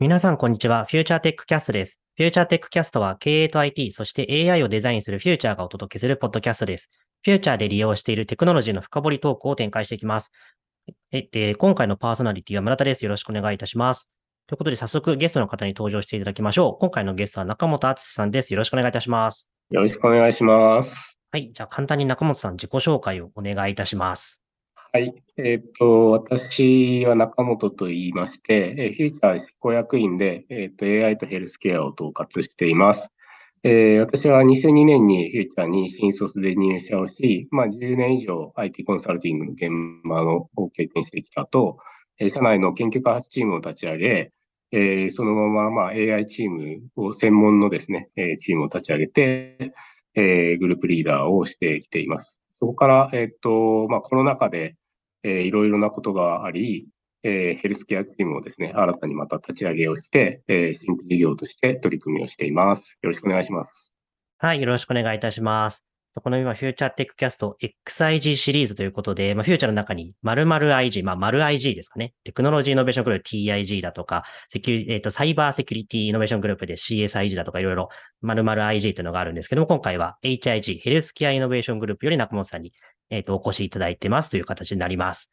皆さん、こんにちは。フューチャーテックキャストです。フューチャーテックキャストは経営と IT、そして AI をデザインするフューチャーがお届けするポッドキャストです。フューチャーで利用しているテクノロジーの深掘りトークを展開していきます。えで今回のパーソナリティは村田です。よろしくお願いいたします。ということで、早速ゲストの方に登場していただきましょう。今回のゲストは中元敦さんです。よろしくお願いいたします。よろしくお願いします。はい。じゃあ、簡単に中元さん自己紹介をお願いいたします。はい。えっ、と、私は中元と言いまして、えフューチャー執行役員で、えっ、と、AI とヘルスケアを統括しています。えー、私は2002年にフューチャーに新卒で入社をし、まあ、10年以上 IT コンサルティングの現場のを経験してきたと、え社内の研究開発チームを立ち上げ、えー、そのまま、まあ、AI チームを専門のですね、えチームを立ち上げて、えー、グループリーダーをしてきています。そこから、えっ、と、まあ、コロナ禍で、えー、いろいろなことがあり、えー、ヘルスケアチームをですね、新たにまた立ち上げをして、えー、新規事業として取り組みをしています。よろしくお願いします。はい、よろしくお願いいたします。この今、フューチャーテックキャスト XIG シリーズということで、まあ、フューチャーの中に〇〇 IG、まあ、〇 IG ですかね。テクノロジーイノベーショングループ TIG だとか、セキュリ、えっ、ー、と、サイバーセキュリティイノベーショングループで CSIG だとかいろいろ〇〇 IG というのがあるんですけども、今回は HIG、ヘルスケアイノベーショングループより中元さんに、えっ、ー、と、お越しいただいてますという形になります。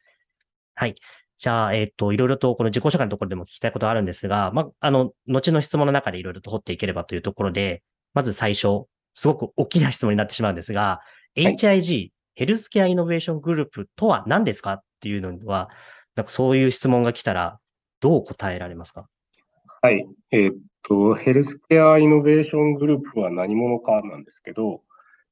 はい。じゃあ、えっ、と、いろいろとこの自己紹介のところでも聞きたいことあるんですが、まあ、あの、後の質問の中でいろいろと掘っていければというところで、まず最初、すごく大きな質問になってしまうんですが、はい、HIG、ヘルスケアイノベーショングループとは何ですかっていうのは、なんかそういう質問が来たら、どう答えられますか？はい。えー、っと、ヘルスケアイノベーショングループは何者かなんですけど、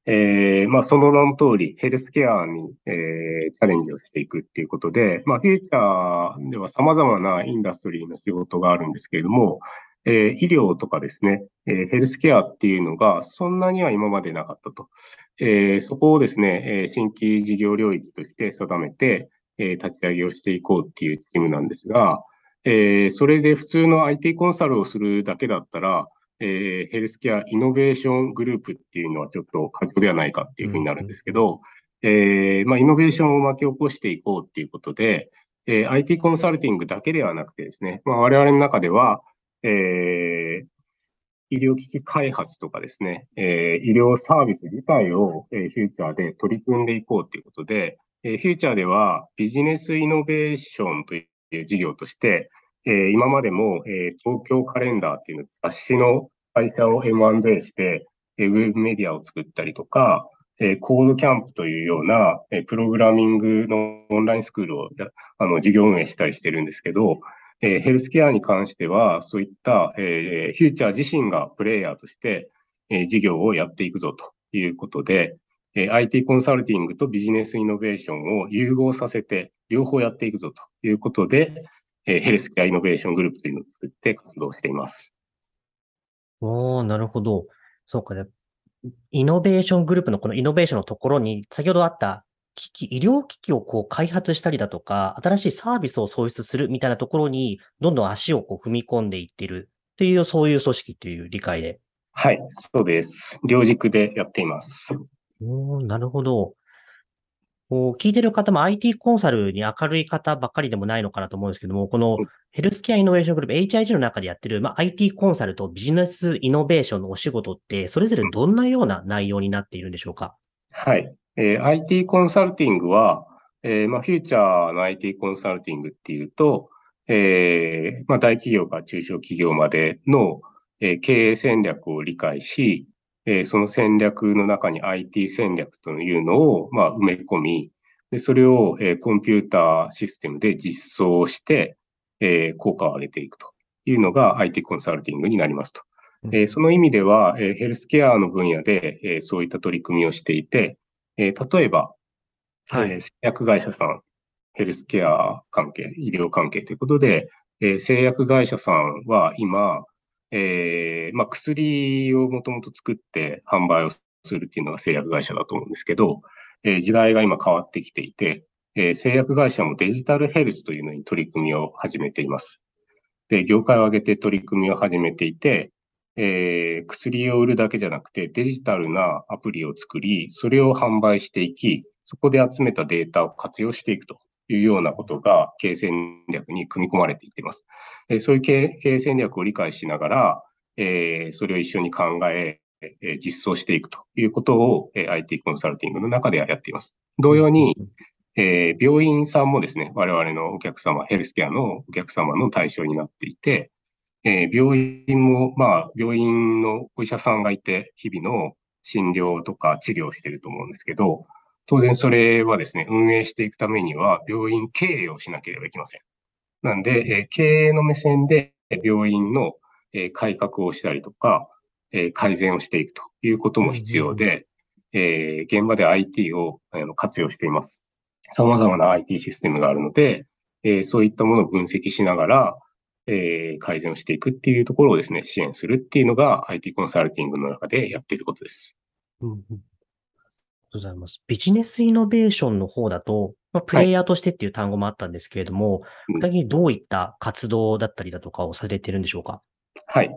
えー、まあ、その名の通り、ヘルスケアに、えー、チャレンジをしていくっていうことで、まあ、フューチャーでは様々なインダストリーの仕事があるんですけれども、えー、医療とかですね、えー、ヘルスケアっていうのがそんなには今までなかったと。えー、そこをですね、えー、新規事業領域として定めて、えー、立ち上げをしていこうっていうチームなんですが、えー、それで普通の IT コンサルをするだけだったら、えー、ヘルスケアイノベーショングループっていうのはちょっと過剰ではないかっていうふうになるんですけど、うん、えー、まあ、イノベーションを巻き起こしていこうっていうことで、えー、IT コンサルティングだけではなくてですね、まあ、我々の中では、えー、医療機器開発とかですね、えー、医療サービス自体を、えー、フューチャーで取り組んでいこうということで、えー、フューチャーではビジネスイノベーションという事業として、えー、今までも、えー、東京カレンダーっていう雑誌の会社を M&A して、えー、ウェブメディアを作ったりとか、えー、コードキャンプというような、えー、プログラミングのオンラインスクールをあの事業運営したりしてるんですけど、えー、ヘルスケアに関しては、そういった、えー、フューチャー自身がプレイヤーとして、えー、事業をやっていくぞということで、えー、IT コンサルティングとビジネスイノベーションを融合させて、両方やっていくぞということで、え、ヘルスケアイノベーショングループというのを作って活動しています。おー、なるほど。そうかね。イノベーショングループのこのイノベーションのところに、先ほどあった機器、医療機器をこう開発したりだとか、新しいサービスを創出するみたいなところに、どんどん足をこう踏み込んでいってるっていう、そういう組織っていう理解で。はい、そうです。両軸でやっています。おなるほど。こう聞いてる方も IT コンサルに明るい方ばっかりでもないのかなと思うんですけども、このヘルスケアイノベーショングループ HIG の中でやってる、まあ、IT コンサルとビジネスイノベーションのお仕事って、それぞれどんなような内容になっているんでしょうか？はい。えー、IT コンサルティングは、えー、まあ、フューチャーの IT コンサルティングっていうと、えー、まあ、大企業から中小企業までの、えー、経営戦略を理解し、えー、その戦略の中に IT 戦略というのを、まあ、埋め込み、でそれを、えー、コンピューターシステムで実装して、えー、効果を上げていくというのが IT コンサルティングになりますと。えー、その意味では、えー、ヘルスケアの分野で、えー、そういった取り組みをしていて、えー、例えば、はい、えー、製薬会社さん、ヘルスケア関係、医療関係ということで、えー、製薬会社さんは今、えーまあ、薬をもともと作って販売をするっていうのが製薬会社だと思うんですけど、えー、時代が今変わってきていて、えー、製薬会社もデジタルヘルスというのに取り組みを始めています。で、業界を挙げて取り組みを始めていて、えー、薬を売るだけじゃなくてデジタルなアプリを作り、それを販売していき、そこで集めたデータを活用していくというようなことが経営戦略に組み込まれていっています。えそういう経営戦略を理解しながら、えそれを一緒に考え、え実装していくということを、え IT コンサルティングの中ではやっています。同様に、え病院さんもですね、我々のお客様、ヘルスケアのお客様の対象になっていて、え病院も、まあ、病院のお医者さんがいて、日々の診療とか治療をしていると思うんですけど、当然それはですね、運営していくためには病院経営をしなければいけません。なんで、え経営の目線で病院の、え改革をしたりとか、え改善をしていくということも必要で、え現場で IT を活用しています。様々な IT システムがあるので、えそういったものを分析しながら、え改善をしていくっていうところをですね、支援するっていうのが IT コンサルティングの中でやっていることです。うんうんございます。ビジネスイノベーションの方だと、まあ、プレイヤーとしてっていう単語もあったんですけれども、具体的にどういった活動だったりだとかをされているんでしょうか？はい。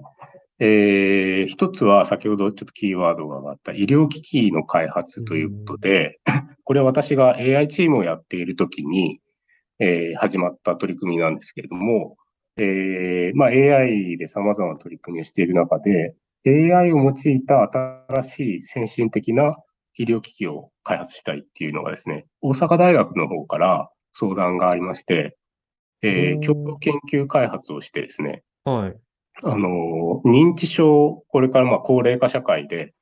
えー、一つは先ほどちょっとキーワードが上がった医療機器の開発ということで、これは私が AI チームをやっているときに、えー、始まった取り組みなんですけれども、えー、まあ、AI で様々な取り組みをしている中で、AI を用いた新しい先進的な医療機器を開発したいっていうのがですね、大阪大学の方から相談がありまして、えー、共同研究開発をしてですね、はい。あの、認知症、これからまあ高齢化社会で、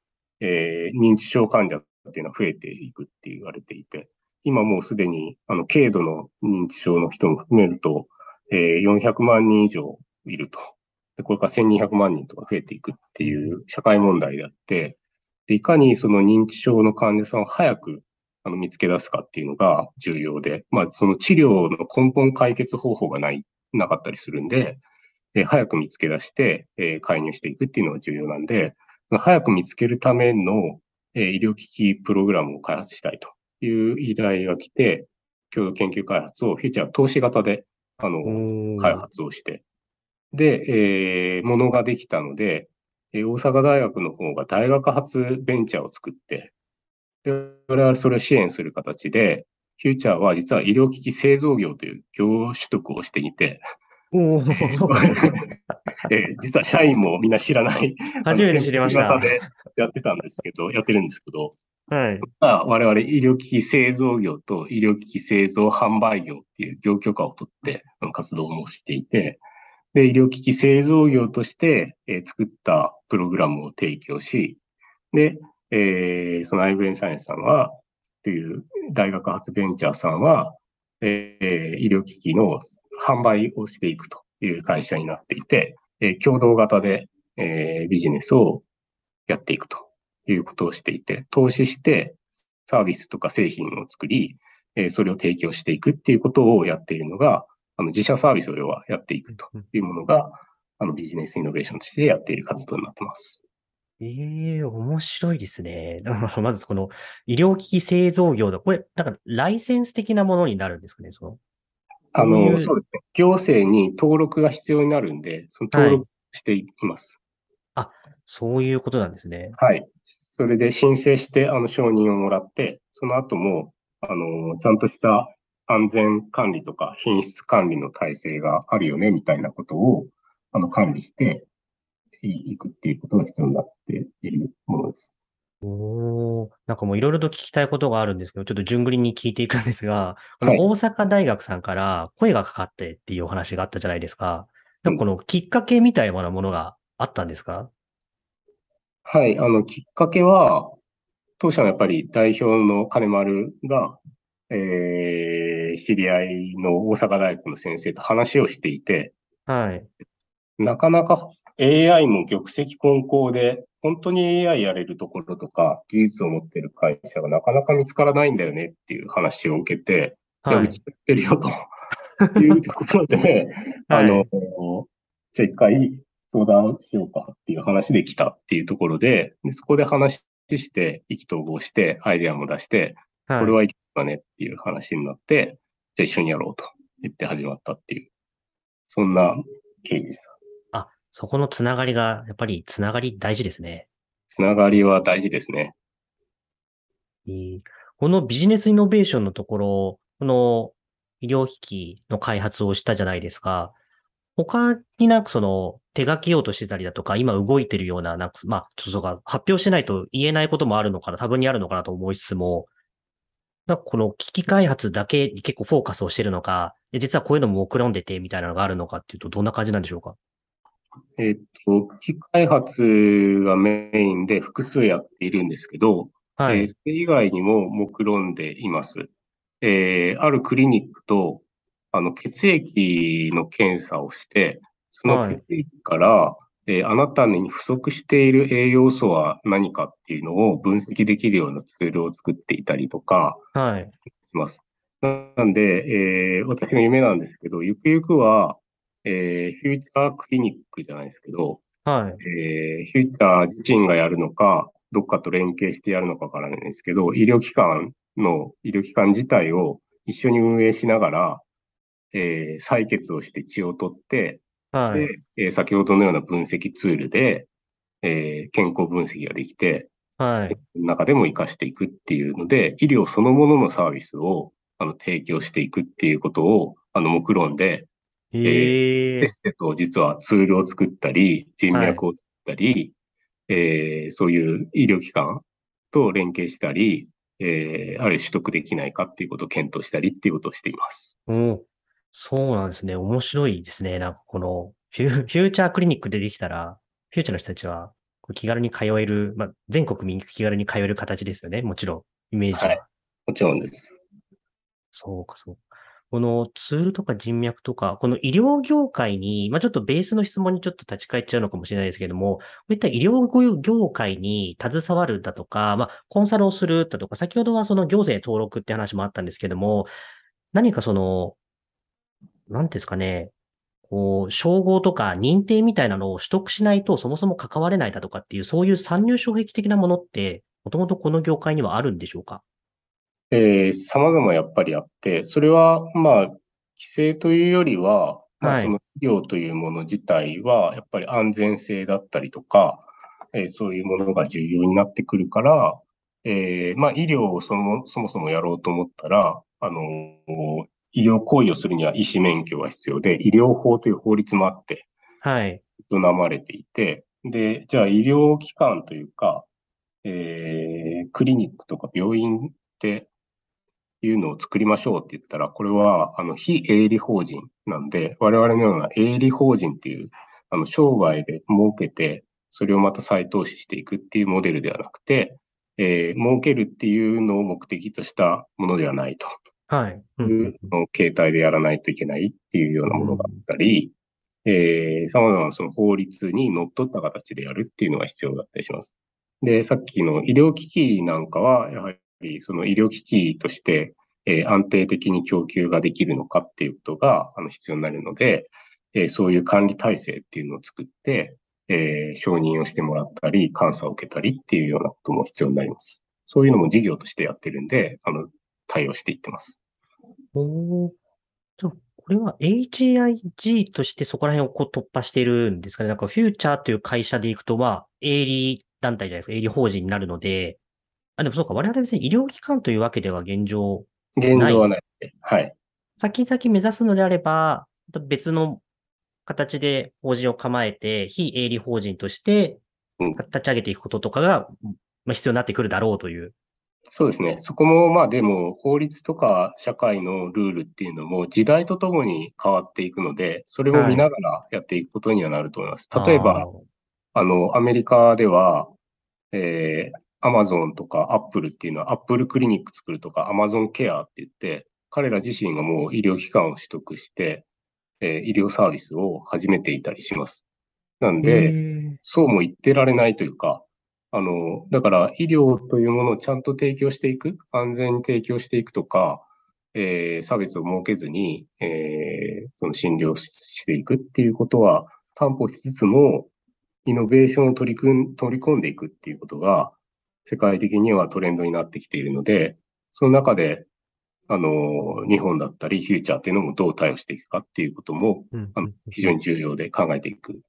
えー、認知症患者っていうのは増えていくって言われていて、今もうすでに、あの、軽度の認知症の人も含めると、えー、400万人以上いると。で、これから1200万人とか増えていくっていう社会問題であって、で、いかにその認知症の患者さんを早くあの見つけ出すかっていうのが重要で、まあ、その治療の根本解決方法がない、なかったりするんで、え早く見つけ出して、え介入していくっていうのが重要なんで、早く見つけるための、え医療機器プログラムを開発したいという依頼が来て、共同研究開発をフューチャー投資型で、あの、開発をして、で、えー、ものができたので、え大阪大学の方が大学発ベンチャーを作って、で、我々それを支援する形で、フューチャーは実は医療機器製造業という業取得をしていて、おそう え実は社員もみんな知らない。初めて知りました。でやってたんですけど、やってるんですけど、はい。まあ、我々医療機器製造業と医療機器製造販売業っていう業許可を取って活動もしていて、で、医療機器製造業として、えー、作ったプログラムを提供し、で、えー、そのアイブレンサイエンスさんは、という大学発ベンチャーさんは、えー、医療機器の販売をしていくという会社になっていて、えー、共同型で、えー、ビジネスをやっていくということをしていて、投資してサービスとか製品を作り、えー、それを提供していくっていうことをやっているのが、あの自社サービスを要はやっていくというものが、あのビジネスイノベーションとしてやっている活動になってます。ええー、面白いですね。まずこの医療機器製造業だ。これ、なんかライセンス的なものになるんですかね、その。あの、そうですね。行政に登録が必要になるんで、その登録しています。はい、あ、そういうことなんですね。はい。それで申請して、あの、承認をもらって、その後も、あの、ちゃんとした安全管理とか品質管理の体制があるよね、みたいなことを、あの、管理していくっていうことが必要になっているものです。おなんかもういろいろと聞きたいことがあるんですけど、ちょっと順繰りに聞いていくんですが、この大阪大学さんから声がかかってっていうお話があったじゃないですか。でもこのきっかけみたいなものがあったんですか、はい、あの、きっかけは、当社のやっぱり代表の金丸が、えー、知り合いの大阪大学の先生と話をしていて、はい。なかなか AI も玉石混交で、本当に AI やれるところとか、技術を持ってる会社がなかなか見つからないんだよねっていう話を受けて、はい、いや、うちやってるよというところで、あの、はい、じゃあ一回相談しようかっていう話で来たっていうところで、でそこで話して、意気投合して、アイデアも出して、はい、これはいかねっていう話になって、じゃあ一緒にやろうと言って始まったっていう、そんな経緯でした。あ、そこのつながりが、やっぱりつながり大事ですね。つながりは大事ですね。このビジネスイノベーションのところ、この医療機器の開発をしたじゃないですか。他になんかその手書きようとしてたりだとか、今動いてるような、なんか、まあ、ちょっとか発表しないと言えないこともあるのかな、多分にあるのかなと思いつつも、なんかこの機器開発だけに結構フォーカスをしてるのか、実はこういうのも目論んでてみたいなのがあるのかっていうと、どんな感じなんでしょうか？えっと、機器開発がメインで複数やっているんですけど、はえーい。それ以外にも目論んでいます。えーあるクリニックと、あの、血液の検査をして、そのはい血液から、えーあなたに不足している栄養素は何かっていうのを分析できるようなツールを作っていたりとかはい。します。なんで、えー私の夢なんですけど、ゆくゆくは、えーフューチャークリニックじゃないですけど、はい。えーフューチャー自身がやるのか、どっかと連携してやるのかわからないんですけど、医療機関の、医療機関自体を一緒に運営しながら、えー採血をして血を取って、はい。で、えー先ほどのような分析ツールで、えー健康分析ができて、はい。中でも活かしていくっていうので、医療そのもののサービスをあの提供していくっていうことを、あの、目論んで、ええせっせと実はツールを作ったり、人脈を作ったり、えーそういう医療機関と連携したり、えーあるいは取得できないかっていうことを検討したりっていうことをしています。おそうなんですね。面白いですね。なんかこのフュ、フューチャークリニックでできたら、フューチャーの人たちは気軽に通える、まあ、全国民気軽に通える形ですよね。もちろん、イメージは。はいもちろんです。そうか、そうか。このツールとか人脈とか、この医療業界に、まあ、ちょっとベースの質問にちょっと立ち返っちゃうのかもしれないですけども、こういった医療業界に携わるだとか、まあ、コンサルをするだとか、先ほどはその行政登録って話もあったんですけども、何かその、なんですかね、こう、称号とか認定みたいなのを取得しないとそもそも関われないだとかっていう、そういう参入障壁的なものって、もともとこの業界にはあるんでしょうか？えー様々やっぱりあって、それは、まあ、規制というよりは、まあ、はい。その医療というもの自体は、やっぱり安全性だったりとか、えーそういうものが重要になってくるから、えーまあ、医療をそもそもそもやろうと思ったら、あの医療行為をするには医師免許が必要で、医療法という法律もあって、はい。営まれていて、で、じゃあ医療機関というか、えークリニックとか病院っていうのを作りましょうって言ったら、これは、あの、非営利法人なんで、我々のような営利法人っていう、あの、商売で儲けて、それをまた再投資していくっていうモデルではなくて、えー儲けるっていうのを目的としたものではないとはい。うん携帯でやらないといけないっていうようなものがあったり、えー、様々なその法律にのっった形でやるっていうのが必要だったりします。で、さっきの医療機器なんかは、やはりその医療機器として、えー安定的に供給ができるのかっていうことがあの必要になるので、えーそういう管理体制っていうのを作って、えー承認をしてもらったり、監査を受けたりっていうようなことも必要になります。そういうのも事業としてやってるんで、あの、対応していってます。おーじゃあこれは HIG としてそこら辺をこう突破しているんですかね。なんかフューチャーという会社でいくと、まあ、営利団体じゃないですか。営利法人になるので、あ、でもそうか、我々別に医療機関というわけでは現状、現状はない。はい。先々目指すのであれば、別の形で法人を構えて、非営利法人としてうん立ち上げていくこととかが、まあ、必要になってくるだろうという。そうですね。そこも、まあでも、法律とか社会のルールっていうのも時代とともに変わっていくので、それを見ながらやっていくことにはなると思います。例えば、あの、アメリカでは、えー、アマゾンとかアップルっていうのは、アップルクリニック作るとか、アマゾンケアって言って、彼ら自身がもう医療機関を取得して、えー医療サービスを始めていたりします。なんで、そうも言ってられないというか、あの、だから医療というものをちゃんと提供していく、安全に提供していくとか、えー差別を設けずに、えーその診療していくっていうことは担保しつつも、イノベーションを取り組ん取り込んでいくっていうことが、世界的にはトレンドになってきているので、その中で、あの、日本だったり、フューチャーっていうのもどう対応していくかっていうことも、うんあの非常に重要で考えていく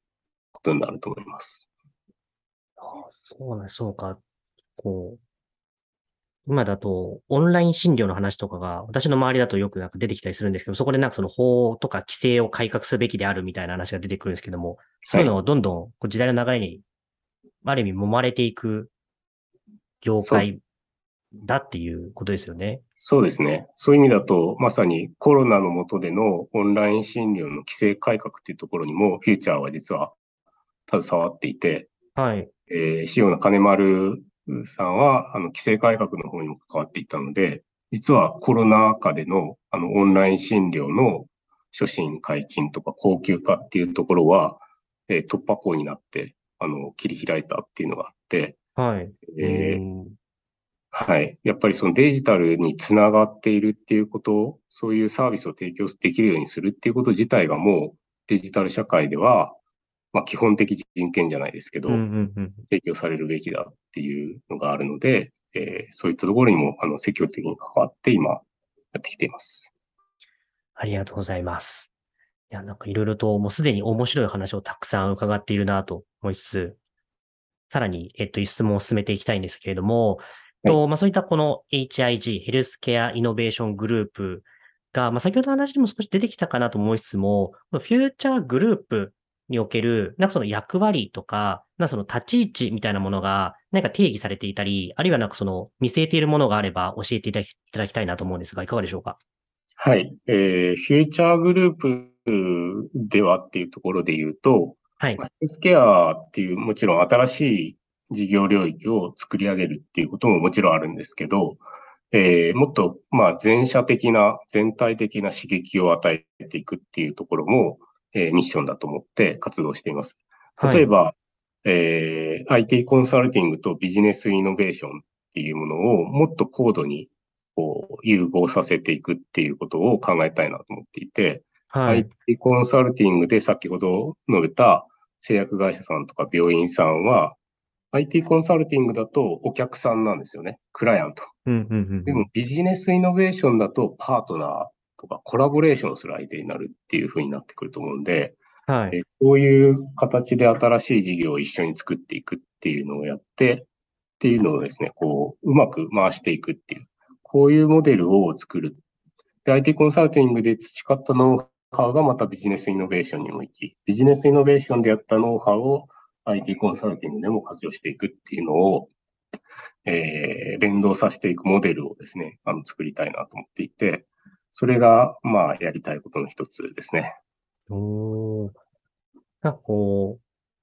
ことになると思います。そうね、そうか。こう、今だと、オンライン診療の話とかが、私の周りだとよくなんか出てきたりするんですけど、そこでなんかその法とか規制を改革すべきであるみたいな話が出てくるんですけども、そういうのをどんどんこう時代の流れに、ある意味揉まれていく業界だっていうことですよね。そうですね。そういう意味だと、まさにコロナの下でのオンライン診療の規制改革っていうところにも、フューチャーは実は携わっていて、はい。えー、塩野金丸さんは、あの、規制改革の方にも関わっていたので、実はコロナ禍での、あの、オンライン診療の初診解禁とか高級化っていうところは、えー、突破口になって、あの、切り開いたっていうのがあって、はい。えー、はい。やっぱりそのデジタルにつながっているっていうことそういうサービスを提供できるようにするっていうこと自体がもうデジタル社会では、まあ、基本的人権じゃないですけど、提供されるべきだっていうのがあるので、えー、そういったところにもあの積極的に関わって今やってきています。ありがとうございます。いや、なんかいろいろともうすでに面白い話をたくさん伺っているなと思いつつ、さらに、えっと、質問を進めていきたいんですけれども、はい、とまあ、そういったこの HIG、ヘルスケアイノベーショングループが、まあ、先ほどの話にも少し出てきたかなと思いつつも、フューチャーグループにおける、なんかその役割とか、なんかその立ち位置みたいなものが、なんか定義されていたり、あるいはなんかその見据えているものがあれば教えていただきたいなと思うんですが、いかがでしょうか？はい。えー、フューチャーグループではっていうところで言うと、はい。ヘルスケアっていうもちろん新しい事業領域を作り上げるっていうことももちろんあるんですけど、えー、もっと、まあ、全社的な、全体的な刺激を与えていくっていうところも、えー、ミッションだと思って活動しています。例えば、はい、えー、IT コンサルティングとビジネスイノベーションっていうものをもっと高度にこう融合させていくっていうことを考えたいなと思っていて、はい、IT コンサルティングで先ほど述べた製薬会社さんとか病院さんは、IT コンサルティングだとお客さんなんですよね。クライアント。でもビジネスイノベーションだとパートナーとかコラボレーションする相手になるっていうふうになってくると思うんで、はい、こういう形で新しい事業を一緒に作っていくっていうのをやって、っていうのをですね、こう、うまく回していくっていう、こういうモデルを作る。で、IT コンサルティングで培ったノウハウがまたビジネスイノベーションにも行き、ビジネスイノベーションでやったノウハウを IT コンサルティングでも活用していくっていうのを、えー、連動させていくモデルをですね、あの、作りたいなと思っていて、それが、まあ、やりたいことの一つですね。おなんかこう、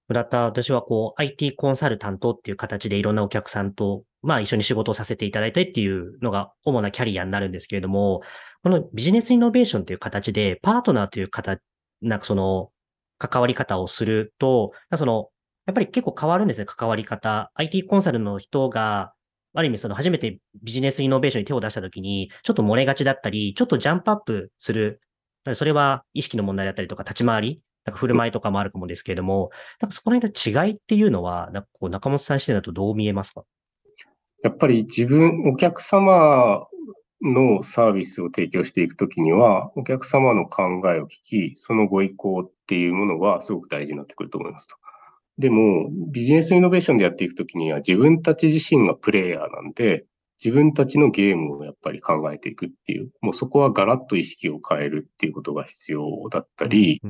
村田、私はこう、IT コンサルタントっていう形でいろんなお客さんと、まあ一緒に仕事をさせていただいたいっていうのが主なキャリアになるんですけれども、このビジネスイノベーションという形で、パートナーという形、なんかその、関わり方をすると、その、やっぱり結構変わるんですね、関わり方。IT コンサルの人が、ある意味その初めてビジネスイノベーションに手を出したときに、ちょっと漏れがちだったり、ちょっとジャンプアップする。それは意識の問題だったりとか、立ち回り、なんか振る舞いとかもあるかもですけれども、なんかそこら辺の違いっていうのは、なんかこう中本さん視点だとどう見えますか？やっぱり自分、お客様のサービスを提供していくときには、お客様の考えを聞き、そのご意向っていうものはすごく大事になってくると思いますと。でも、ビジネスイノベーションでやっていくときには自分たち自身がプレイヤーなんで、自分たちのゲームをやっぱり考えていくっていう、もうそこはガラッと意識を変えるっていうことが必要だったり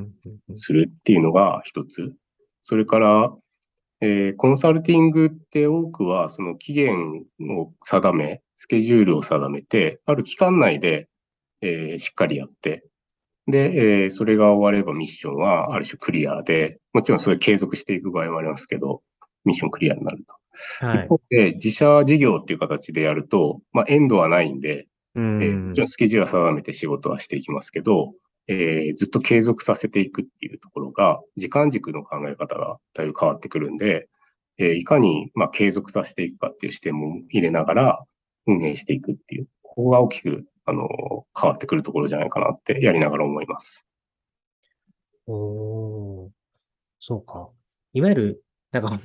するっていうのが一つ。それから、えー、コンサルティングって多くはその期限を定め、スケジュールを定めて、ある期間内で、えー、しっかりやって、で、えー、それが終わればミッションはある種クリアで、もちろんそれ継続していく場合もありますけど、ミッションクリアになると。はい、一方で、自社事業っていう形でやると、まあ、エンドはないんで、うん、えー、もちろんスケジュールは定めて仕事はしていきますけど、えー、ずっと継続させていくっていうところが、時間軸の考え方がだいぶ変わってくるんで、えー、いかに、まあ、継続させていくかっていう視点も入れながら運営していくっていう、ここが大きくあの、変わってくるところじゃないかなってやりながら思います。おーそうか。いわゆる、なんか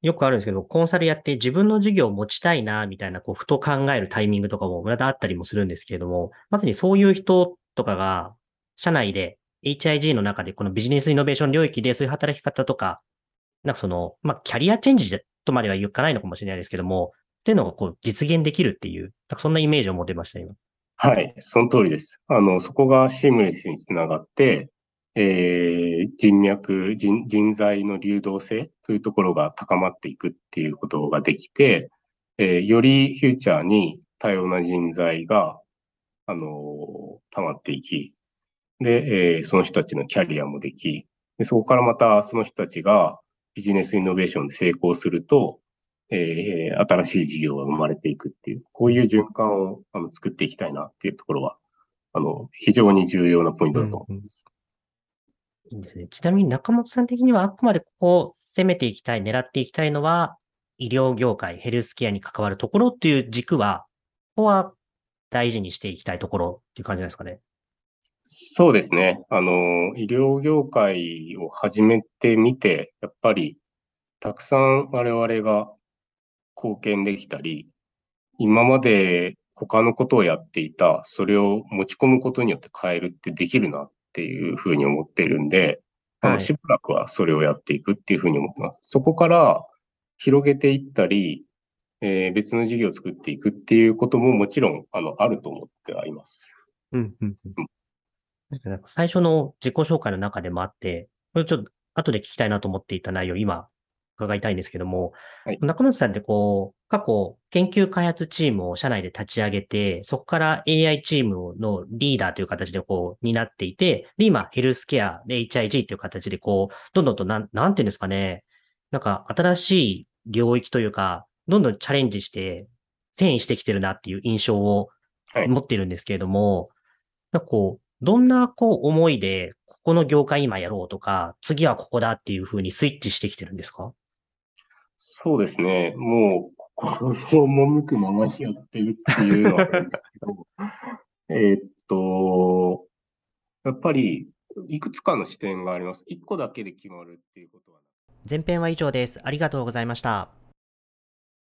よくあるんですけど、コンサルやって自分の授業を持ちたいな、みたいな、こう、ふと考えるタイミングとかも、村田あったりもするんですけれども、まさにそういう人とかが、社内で HIG の中で、このビジネスイノベーション領域でそういう働き方とか、なんかその、まあ、キャリアチェンジとまでは言かないのかもしれないですけども、っていうのがこう実現できるっていう、そんなイメージを持てました、今。はい、その通りです。あの、そこがシームレスにつながって、えー、人脈人、人材の流動性というところが高まっていくっていうことができて、えー、よりフューチャーに多様な人材が、あのー、溜まっていき、で、えー、その人たちのキャリアもでき、でそこからまたその人たちがビジネスイノベーションで成功すると、えー、新しい事業が生まれていくっていう、こういう循環をあの作っていきたいなっていうところは、あの、非常に重要なポイントだと思います。うんうん、いいですね。ちなみに中本さん的にはあくまでここを攻めていきたい、狙っていきたいのは、医療業界、ヘルスケアに関わるところっていう軸は、ここは大事にしていきたいところっていう感じですかね。そうですね。あの、医療業界を始めてみて、やっぱり、たくさん我々が貢献できたり、今まで他のことをやっていた、それを持ち込むことによって変えるってできるなっていうふうに思っているんで、はい、しばらくはそれをやっていくっていうふうに思ってます。そこから広げていったり、えー、別の事業を作っていくっていうことももちろんあのあると思ってはいます。うんうんうん、最初の自己紹介の中でもあって、これちょっと後で聞きたいなと思っていた内容、今伺いたいんですけども、はい、中野さんってこう、過去研究開発チームを社内で立ち上げて、そこから AI チームのリーダーという形でこう、担っていて、で、今、ヘルスケア、HIG という形でこう、どんどんとなん、なんていうんですかね、なんか新しい領域というか、どんどんチャレンジして、遷移してきてるなっていう印象を持っているんですけれども、はい、なんかこう、どんなこう思いで、ここの業界今やろうとか、次はここだっていうふうにスイッチしてきてるんですか？そうですね。もう、心を赴くままにやってるっていうのはあるんですけど、えっと、やっぱり、いくつかの視点があります。一個だけで決まるっていうことは。前編は以上です。ありがとうございました。